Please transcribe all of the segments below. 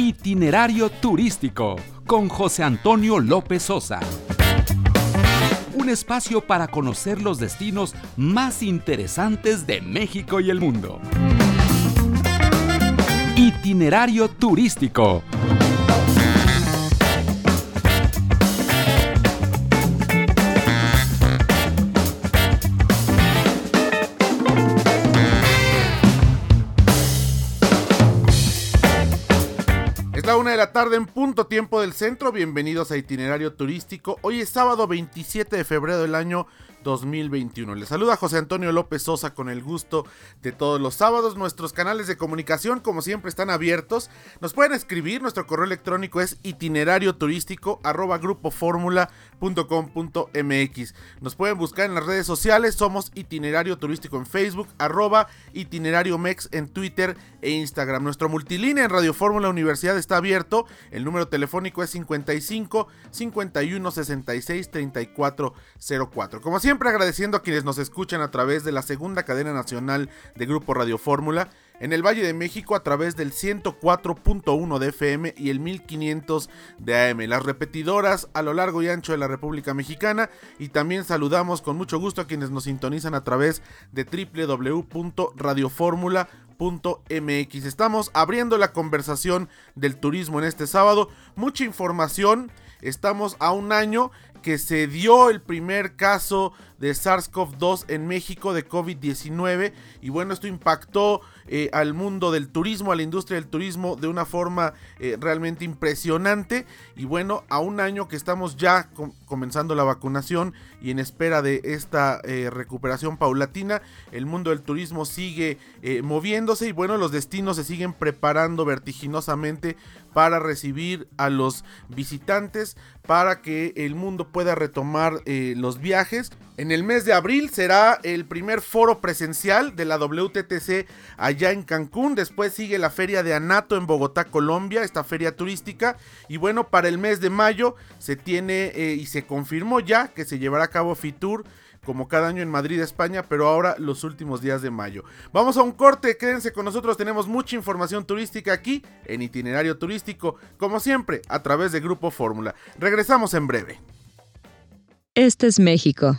Itinerario turístico con José Antonio López Sosa. Un espacio para conocer los destinos más interesantes de México y el mundo. Itinerario turístico una de la tarde en punto tiempo del centro. Bienvenidos a Itinerario Turístico. Hoy es sábado 27 de febrero del año 2021. Les saluda José Antonio López Sosa con el gusto de todos los sábados. Nuestros canales de comunicación, como siempre, están abiertos. Nos pueden escribir, nuestro correo electrónico es itinerario turístico arroba grupoformula.com.mx. Nos pueden buscar en las redes sociales, somos itinerario turístico en Facebook, arroba itinerario mex en Twitter e Instagram. Nuestro multilínea en Radio Fórmula Universidad está abierto. El número telefónico es 55 51 66 34 04. Como siempre agradeciendo a quienes nos escuchan a través de la segunda cadena nacional de Grupo Radio Fórmula en el Valle de México a través del 104.1 de FM y el 1500 de AM, las repetidoras a lo largo y ancho de la República Mexicana y también saludamos con mucho gusto a quienes nos sintonizan a través de www.radioformula.mx. Estamos abriendo la conversación del turismo en este sábado, mucha información, estamos a un año que se dio el primer caso de SARS-CoV-2 en México de COVID-19 y bueno, esto impactó eh, al mundo del turismo, a la industria del turismo de una forma eh, realmente impresionante. Y bueno, a un año que estamos ya comenzando la vacunación y en espera de esta eh, recuperación paulatina, el mundo del turismo sigue moviéndose. Y bueno, los destinos se siguen preparando vertiginosamente para recibir a los visitantes, para que el mundo pueda retomar los viajes. El mes de abril será el primer foro presencial de la WTTC allá en Cancún. Después sigue la feria de Anato en Bogotá, Colombia, esta feria turística. Y bueno, para el mes de mayo se tiene eh, y se confirmó ya que se llevará a cabo Fitur como cada año en Madrid, España, pero ahora los últimos días de mayo. Vamos a un corte, quédense con nosotros, tenemos mucha información turística aquí en itinerario turístico, como siempre, a través de Grupo Fórmula. Regresamos en breve. Este es México.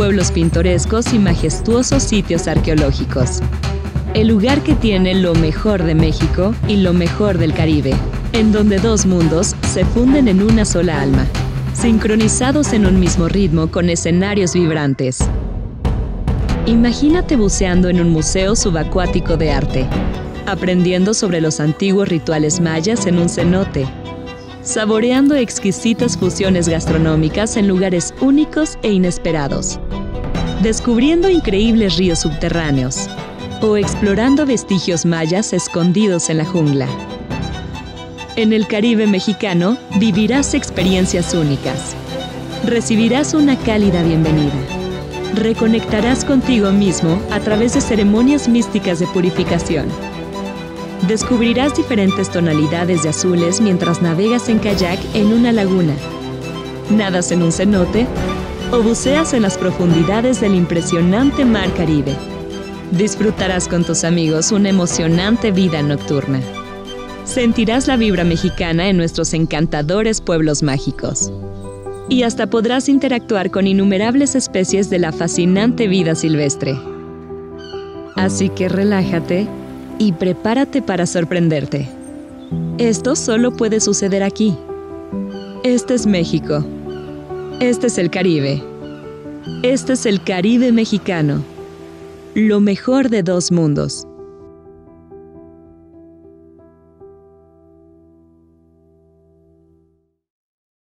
pueblos pintorescos y majestuosos sitios arqueológicos. El lugar que tiene lo mejor de México y lo mejor del Caribe, en donde dos mundos se funden en una sola alma, sincronizados en un mismo ritmo con escenarios vibrantes. Imagínate buceando en un museo subacuático de arte, aprendiendo sobre los antiguos rituales mayas en un cenote saboreando exquisitas fusiones gastronómicas en lugares únicos e inesperados, descubriendo increíbles ríos subterráneos o explorando vestigios mayas escondidos en la jungla. En el Caribe mexicano vivirás experiencias únicas. Recibirás una cálida bienvenida. Reconectarás contigo mismo a través de ceremonias místicas de purificación Descubrirás diferentes tonalidades de azules mientras navegas en kayak en una laguna, nadas en un cenote o buceas en las profundidades del impresionante mar Caribe. Disfrutarás con tus amigos una emocionante vida nocturna. Sentirás la vibra mexicana en nuestros encantadores pueblos mágicos. Y hasta podrás interactuar con innumerables especies de la fascinante vida silvestre. Así que relájate y prepárate para sorprenderte. Esto solo puede suceder aquí. Este es México. Este es el Caribe. Este es el Caribe mexicano. Lo mejor de dos mundos.